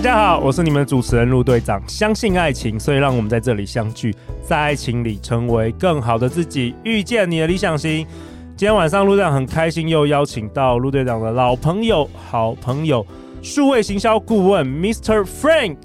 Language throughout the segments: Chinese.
大家好，我是你们的主持人陆队长。相信爱情，所以让我们在这里相聚。在爱情里成为更好的自己，遇见你的理想型。今天晚上陆队长很开心，又邀请到陆队长的老朋友、好朋友，数位行销顾问 Mr. Frank。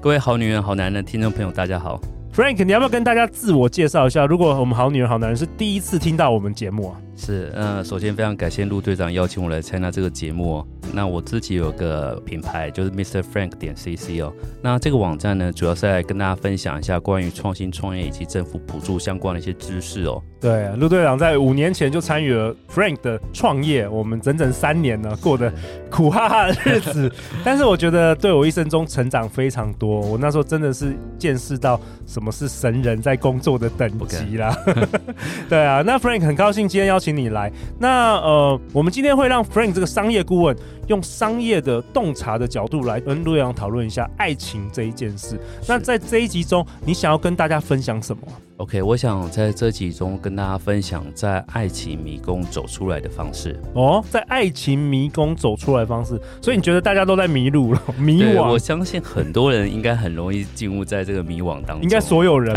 各位好女人、好男人听众朋友，大家好。Frank，你要不要跟大家自我介绍一下？如果我们好女人、好男人是第一次听到我们节目啊？是，嗯、呃，首先非常感谢陆队长邀请我来参加这个节目哦。那我自己有个品牌，就是 Mr. Frank 点 CC 哦。那这个网站呢，主要是来跟大家分享一下关于创新创业以及政府补助相关的一些知识哦。对，陆队长在五年前就参与了 Frank 的创业，我们整整三年呢，过得苦哈哈的日子。但是我觉得对我一生中成长非常多。我那时候真的是见识到什么是神人在工作的等级啦。对啊，那 Frank 很高兴今天邀请你来。那呃，我们今天会让 Frank 这个商业顾问用商业的洞察的角度来跟陆队长讨论一下爱情这一件事。那在这一集中，你想要跟大家分享什么？OK，我想在这集中跟大家分享在爱情迷宫走出来的方式。哦，在爱情迷宫走出来的方式，所以你觉得大家都在迷路了？迷惘？我相信很多人应该很容易进入在这个迷惘当中。应该所有人，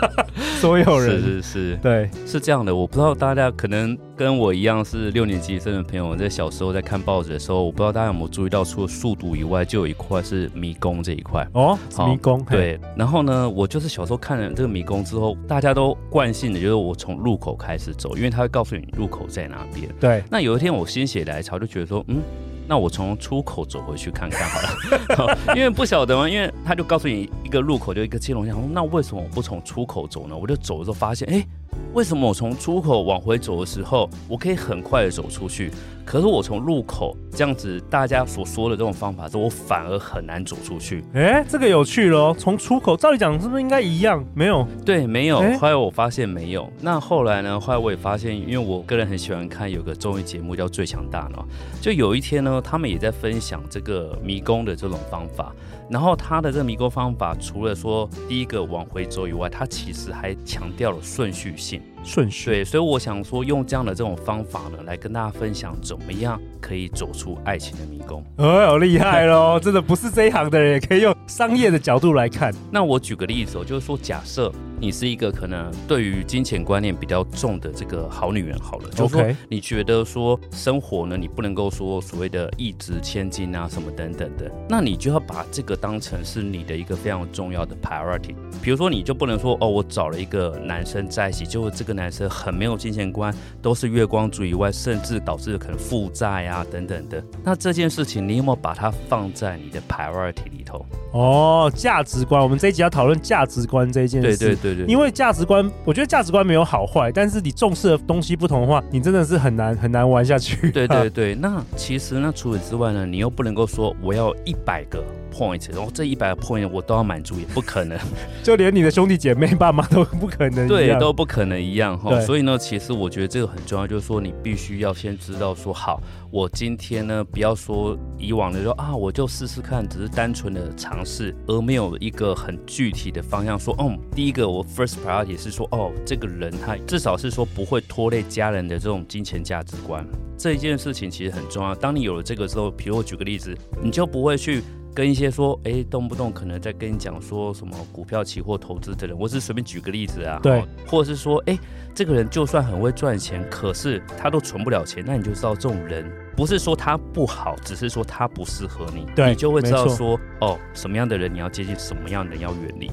所有人是是是，对，是这样的。我不知道大家可能跟我一样是六年级生的朋友，在小时候在看报纸的时候，我不知道大家有没有注意到，除了速读以外，就有一块是迷宫这一块。哦，迷宫。对，然后呢，我就是小时候看了这个迷宫之后。大家都惯性的就是我从入口开始走，因为他会告诉你入口在哪边。对。那有一天我心血来潮，就觉得说，嗯，那我从出口走回去看看好了。因为不晓得嘛，因为他就告诉你一个入口就一个接龙，想说那为什么我不从出口走呢？我就走的时候发现，哎，为什么我从出口往回走的时候，我可以很快的走出去？可是我从入口这样子，大家所说的这种方法，我反而很难走出去。哎、欸，这个有趣喽！从出口，照理讲是不是应该一样？没有，对，没有。后来我发现没有。那后来呢？后来我也发现，因为我个人很喜欢看有个综艺节目叫《最强大脑》，就有一天呢，他们也在分享这个迷宫的这种方法。然后他的这个迷宫方法，除了说第一个往回走以外，他其实还强调了顺序性。顺序。对，所以我想说，用这样的这种方法呢，来跟大家分享怎么样可以走出爱情的迷宫。哦，好厉害喽！真的不是这一行的人也可以用商业的角度来看。那我举个例子哦，就是说，假设你是一个可能对于金钱观念比较重的这个好女人，好了，就是说你觉得说生活呢，你不能够说所谓的一掷千金啊什么等等的，那你就要把这个当成是你的一个非常重要的 priority。比如说，你就不能说哦，我找了一个男生在一起，结果这个男生很没有金钱观，都是月光族以外，甚至导致可能负债啊等等的。那这件事情，你有没有把它放在你的 priority 里头？哦，价值观，我们这一集要讨论价值观这一件事。对对对对。因为价值观，我觉得价值观没有好坏，但是你重视的东西不同的话，你真的是很难很难玩下去。对对对。那其实那除此之外呢，你又不能够说我要一百个。point，然后这一百个 point 我都要满足，也不可能，就连你的兄弟姐妹、爸妈都不可能，对，都不可能一样哈。所以呢，其实我觉得这个很重要，就是说你必须要先知道说，好，我今天呢，不要说以往的说啊，我就试试看，只是单纯的尝试，而没有一个很具体的方向，说，嗯，第一个我 first priority 是说，哦，这个人他至少是说不会拖累家人的这种金钱价值观，这一件事情其实很重要。当你有了这个之后，比如我举个例子，你就不会去。跟一些说，哎，动不动可能在跟你讲说什么股票、期货投资的人，我只是随便举个例子啊，对，或者是说，哎，这个人就算很会赚钱，可是他都存不了钱，那你就知道这种人不是说他不好，只是说他不适合你，对，你就会知道说，哦，什么样的人你要接近，什么样的人要远离。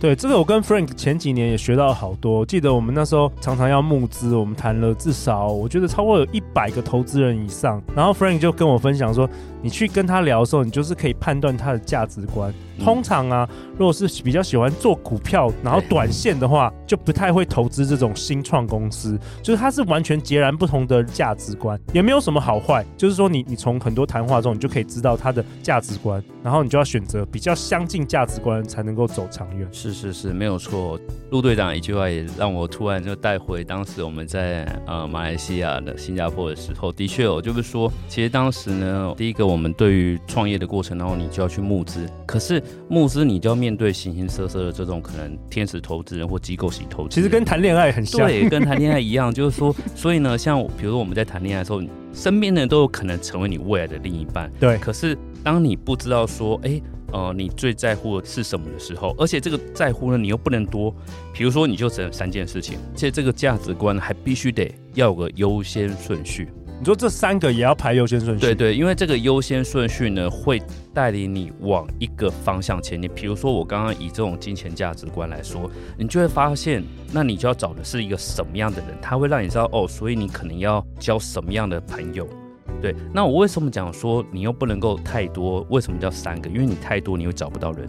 对，这个我跟 Frank 前几年也学到好多。记得我们那时候常常要募资，我们谈了至少我觉得超过有一百个投资人以上。然后 Frank 就跟我分享说，你去跟他聊的时候，你就是可以判断他的价值观。通常啊，如果是比较喜欢做股票，然后短线的话，就不太会投资这种新创公司。就是它是完全截然不同的价值观，也没有什么好坏。就是说你，你你从很多谈话中，你就可以知道他的价值观，然后你就要选择比较相近价值观，才能够走长远。是。是是，没有错。陆队长一句话也让我突然就带回当时我们在呃马来西亚的新加坡的时候，的确哦，就是说，其实当时呢，第一个我们对于创业的过程，然后你就要去募资，可是募资你就要面对形形色色的这种可能天使投资人或机构型投资，其实跟谈恋爱很像，对，跟谈恋爱一样，就是说，所以呢，像比如说我们在谈恋爱的时候，身边的人都有可能成为你未来的另一半，对，可是当你不知道说，哎。呃，你最在乎的是什么的时候？而且这个在乎呢，你又不能多。比如说，你就只有三件事情，而且这个价值观还必须得要有个优先顺序。你说这三个也要排优先顺序？对对，因为这个优先顺序呢，会带领你往一个方向前进。比如说，我刚刚以这种金钱价值观来说，你就会发现，那你就要找的是一个什么样的人，他会让你知道哦，所以你可能要交什么样的朋友。对，那我为什么讲说你又不能够太多？为什么叫三个？因为你太多，你会找不到人。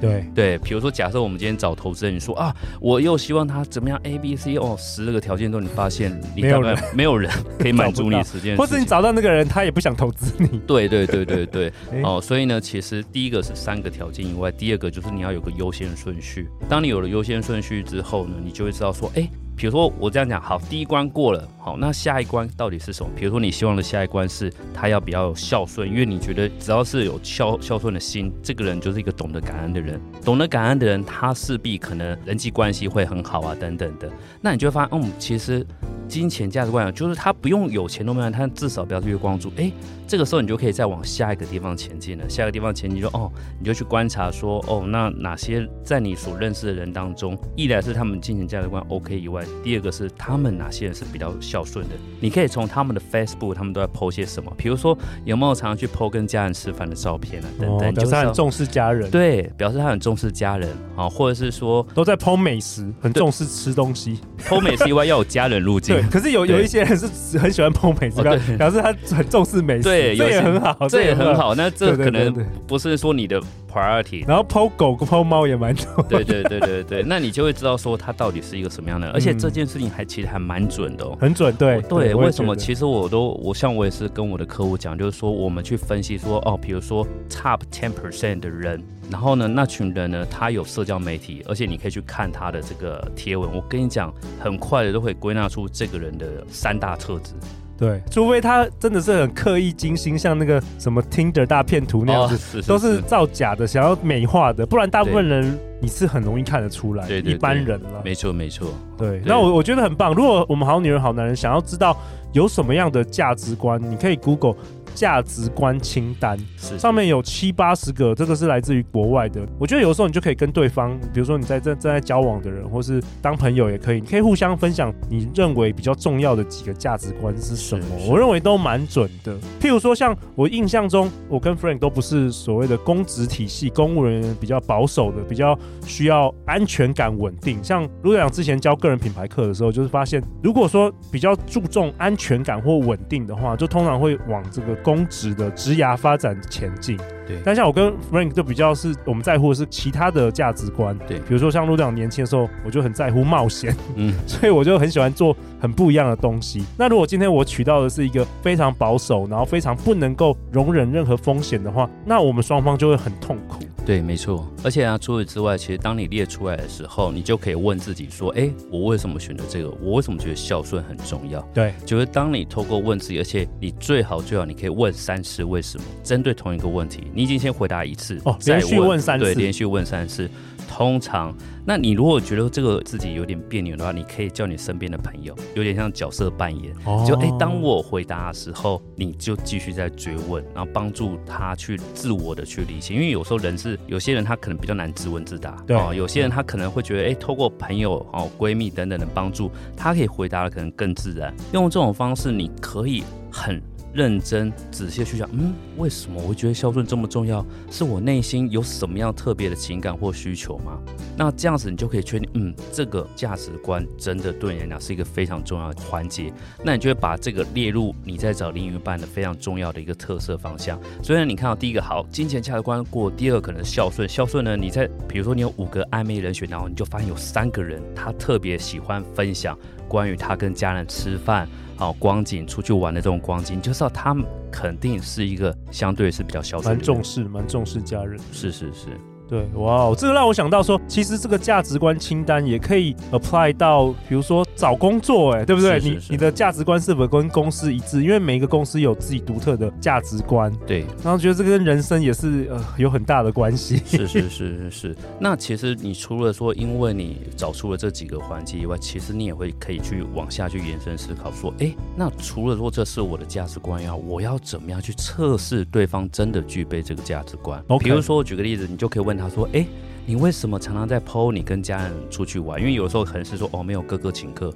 对对，比如说，假设我们今天找投资人，你说啊，我又希望他怎么样？A、B、C 哦，十个条件都你发现你没有人，没有人 可以满足你时间，或者你找到那个人，他也不想投资你。对对对对对，哦，所以呢，其实第一个是三个条件以外，第二个就是你要有个优先顺序。当你有了优先顺序之后呢，你就会知道说，哎。比如说我这样讲，好，第一关过了，好，那下一关到底是什么？比如说你希望的下一关是他要比较孝顺，因为你觉得只要是有孝孝顺的心，这个人就是一个懂得感恩的人。懂得感恩的人，他势必可能人际关系会很好啊，等等的。那你就会发现，嗯，其实金钱价值观就是他不用有钱都没有，他至少不要去月光族。哎，这个时候你就可以再往下一个地方前进了。下一个地方前进就哦，你就去观察说，哦，那哪些在你所认识的人当中，一来是他们金钱价值观 OK 以外。第二个是他们哪些人是比较孝顺的？你可以从他们的 Facebook，他们都在 po 些什么？比如说有没有常常去 po 跟家人吃饭的照片啊？等等，表示他很重视家人。对，表示他很重视家人啊，或者是说都在 po 美食，很重视吃东西。po 美食以外要有家人入镜。对，可是有有一些人是很喜欢 po 美食，表示他很重视美食。对，这也很好，这也很好。那这可能不是说你的 priority。然后 po 狗 po 猫也蛮多。对对对对对，那你就会知道说他到底是一个什么样的，而且这件事情。还其实还蛮准的哦，很准，对对。为什么？其实我都我像我也是跟我的客户讲，就是说我们去分析说哦，比如说 top ten percent 的人，然后呢那群人呢，他有社交媒体，而且你可以去看他的这个贴文。我跟你讲，很快的都会归纳出这个人的三大特质。对，除非他真的是很刻意精心，像那个什么 Tinder 大骗徒那样子，哦、是是是都是造假的，想要美化的，不然大部分人你是很容易看得出来，一般人了。没错没错，对。对那我我觉得很棒。如果我们好女人好男人想要知道有什么样的价值观，你可以 Google。价值观清单是上面有七八十个，这个是来自于国外的。我觉得有时候你就可以跟对方，比如说你在正正在交往的人，或是当朋友也可以，你可以互相分享你认为比较重要的几个价值观是什么。我认为都蛮准的。譬如说，像我印象中，我跟 Frank 都不是所谓的公职体系，公务人员比较保守的，比较需要安全感稳定。像卢队长之前教个人品牌课的时候，就是发现，如果说比较注重安全感或稳定的话，就通常会往这个。公职的职涯发展前进，对。但像我跟 Frank 就比较是我们在乎的是其他的价值观，对。比如说像陆队长年轻的时候，我就很在乎冒险，嗯，所以我就很喜欢做很不一样的东西。那如果今天我娶到的是一个非常保守，然后非常不能够容忍任何风险的话，那我们双方就会很痛苦。对，没错。而且啊，除此之外，其实当你列出来的时候，你就可以问自己说：哎，我为什么选择这个？我为什么觉得孝顺很重要？对，就是当你透过问自己，而且你最好最好你可以问三次为什么，针对同一个问题，你已经先回答一次，哦，连续问三次，对，连续问三次。通常，那你如果觉得这个自己有点别扭的话，你可以叫你身边的朋友，有点像角色扮演，哦、就哎、欸，当我回答的时候，你就继续在追问，然后帮助他去自我的去理清。因为有时候人是有些人他可能比较难自问自答，对、哦，有些人他可能会觉得，哎、欸，透过朋友哦、闺蜜等等的帮助，他可以回答的可能更自然。用这种方式，你可以很。认真仔细去想，嗯，为什么我会觉得孝顺这么重要？是我内心有什么样特别的情感或需求吗？那这样子你就可以确定，嗯，这个价值观真的对你来讲是一个非常重要的环节。那你就会把这个列入你在找另一半的非常重要的一个特色方向。所以呢，你看到第一个好，金钱价值观过，第二个可能孝顺。孝顺呢，你在比如说你有五个暧昧人选，然后你就发现有三个人他特别喜欢分享关于他跟家人吃饭。好光景，出去玩的这种光景，就知道他们肯定是一个相对是比较孝顺，蛮重视、蛮重视家人。是是是。对，哇，这个让我想到说，其实这个价值观清单也可以 apply 到，比如说找工作，哎，对不对？是是是你你的价值观是否跟公司一致？因为每一个公司有自己独特的价值观，对。然后觉得这跟人生也是呃有很大的关系。是是是是是。那其实你除了说，因为你找出了这几个环节以外，其实你也会可以去往下去延伸思考，说，哎，那除了说这是我的价值观要，我要怎么样去测试对方真的具备这个价值观？Okay. 比如说，我举个例子，你就可以问他说，哎。你为什么常常在 po 你跟家人出去玩？因为有时候可能是说哦，没有哥哥请客，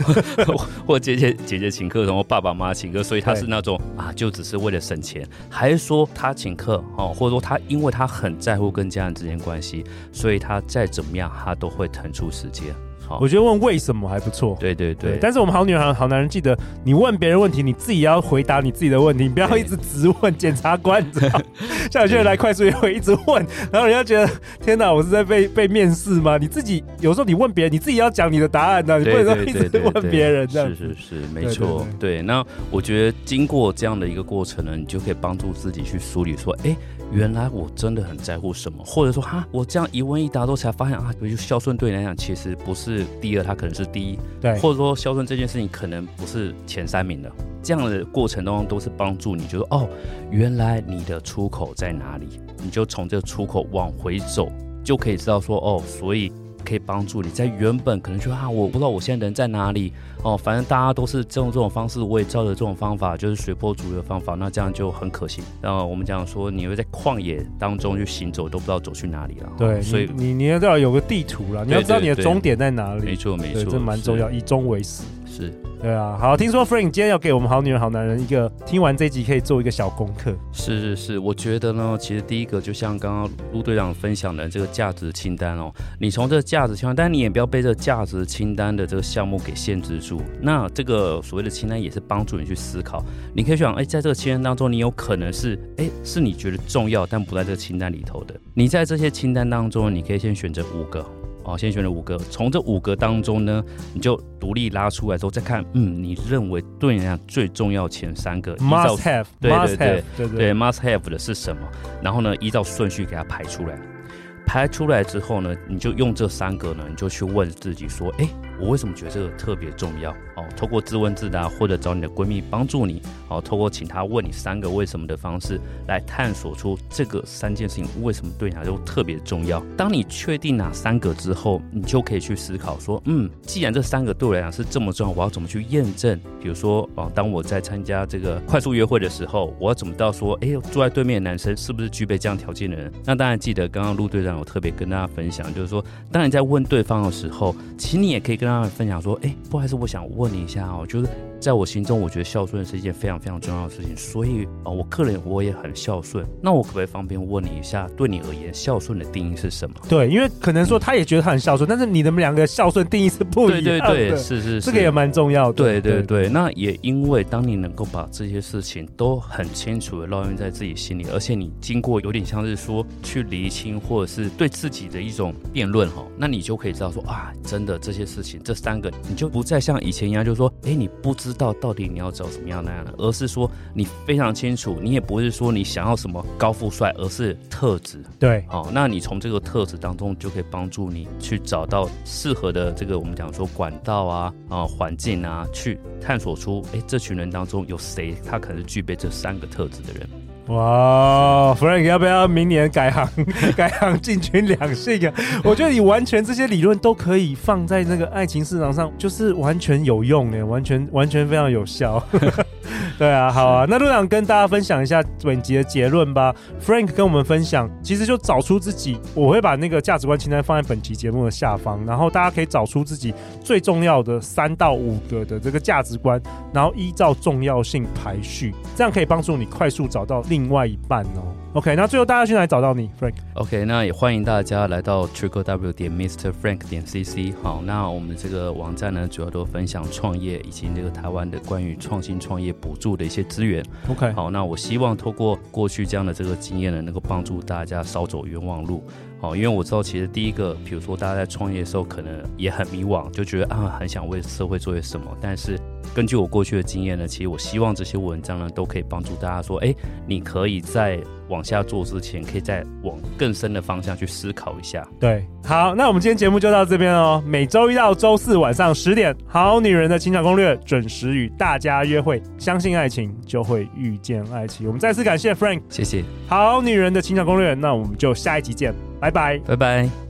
或姐姐姐姐请客，然后爸爸妈妈请客，所以他是那种啊，就只是为了省钱，还是说他请客哦，或者说他因为他很在乎跟家人之间关系，所以他再怎么样他都会腾出时间。我觉得问为什么还不错，对对对，对。但是我们好女人好男人记得，你问别人问题，你自己要回答你自己的问题，你不要一直直问检察官，你知道？像有些人来快速约会一直问，然后人家觉得天哪，我是在被被面试吗？你自己有时候你问别人，你自己要讲你的答案的，你不能说一直问别人这样。是是是，没错。对，那我觉得经过这样的一个过程呢，你就可以帮助自己去梳理说，哎。原来我真的很在乎什么，或者说哈，我这样一问一答都才发现啊，比如孝顺对你来讲其实不是第二，他可能是第一，对，或者说孝顺这件事情可能不是前三名的，这样的过程当中都是帮助你，就是哦，原来你的出口在哪里，你就从这个出口往回走，就可以知道说哦，所以。可以帮助你在原本可能就啊，我不知道我现在人在哪里哦，反正大家都是这种这种方式，我也照着这种方法，就是随波逐流的方法，那这样就很可行。然后我们讲说，你会在旷野当中去行走，都不知道走去哪里了。对，所以你你要知道有个地图了，你要知道你的终点在哪里。没错没错，这蛮重要，以终为始。是，对啊，好，听说 Frank 今天要给我们好女人好男人一个听完这集可以做一个小功课。是是是，我觉得呢，其实第一个就像刚刚陆队长分享的这个价值清单哦，你从这个价值清单，但你也不要被这个价值清单的这个项目给限制住。那这个所谓的清单也是帮助你去思考，你可以想，哎，在这个清单当中，你有可能是，哎，是你觉得重要但不在这个清单里头的。你在这些清单当中，你可以先选择五个。好，先选了五个，从这五个当中呢，你就独立拉出来之后再看，嗯，你认为对你来讲最重要前三个，must have，对对对对，对 must have 的是什么？然后呢，依照顺序给它排出来，排出来之后呢，你就用这三个呢，你就去问自己说，哎。我为什么觉得这个特别重要？哦，透过自问自答，或者找你的闺蜜帮助你，哦，透过请她问你三个为什么的方式来探索出这个三件事情为什么对你来说特别重要。当你确定哪三个之后，你就可以去思考说，嗯，既然这三个对我来讲是这么重要，我要怎么去验证？比如说，哦，当我在参加这个快速约会的时候，我要怎么知道说，哎，坐在对面的男生是不是具备这样条件的人？那当然记得刚刚陆队长有特别跟大家分享，就是说，当你在问对方的时候，其实你也可以跟。跟他们分享说，哎、欸，不好意思，我想问你一下哦，就是。在我心中，我觉得孝顺是一件非常非常重要的事情，所以啊，我个人我也很孝顺。那我可不可以方便问你一下，对你而言，孝顺的定义是什么？对，因为可能说他也觉得他很孝顺，但是你们两个孝顺定义是不一样的。对对对，是是是，这个也蛮重要的。对对对，那也因为当你能够把这些事情都很清楚的烙印在自己心里，而且你经过有点像是说去厘清，或者是对自己的一种辩论哈，那你就可以知道说啊，真的这些事情，这三个你就不再像以前一样，就是说，哎，你不知。道到底你要找什么样那样的，而是说你非常清楚，你也不是说你想要什么高富帅，而是特质。对，好、哦，那你从这个特质当中就可以帮助你去找到适合的这个我们讲说管道啊啊环境啊，去探索出哎这群人当中有谁他可能是具备这三个特质的人。哇，Frank 要不要明年改行 改行进军两性啊？我觉得你完全这些理论都可以放在那个爱情市场上，就是完全有用诶，完全完全非常有效。对啊，好啊，那陆长跟大家分享一下本集的结论吧。Frank 跟我们分享，其实就找出自己，我会把那个价值观清单放在本集节目的下方，然后大家可以找出自己最重要的三到五个的这个价值观，然后依照重要性排序，这样可以帮助你快速找到另外一半哦。OK，那最后大家去哪里找到你，Frank？OK，、okay, 那也欢迎大家来到 Triple W 点 Mr Frank 点 CC。好，那我们这个网站呢，主要都分享创业以及这个台湾的关于创新创业补助的一些资源。OK，好，那我希望透过过去这样的这个经验呢，能够帮助大家少走冤枉路。好，因为我知道其实第一个，比如说大家在创业的时候，可能也很迷惘，就觉得啊，很想为社会做些什么，但是。根据我过去的经验呢，其实我希望这些文章呢，都可以帮助大家说，哎，你可以在往下做之前，可以再往更深的方向去思考一下。对，好，那我们今天节目就到这边哦。每周一到周四晚上十点，《好女人的情场攻略》准时与大家约会。相信爱情，就会遇见爱情。我们再次感谢 Frank，谢谢。好女人的情场攻略，那我们就下一集见，拜拜，拜拜。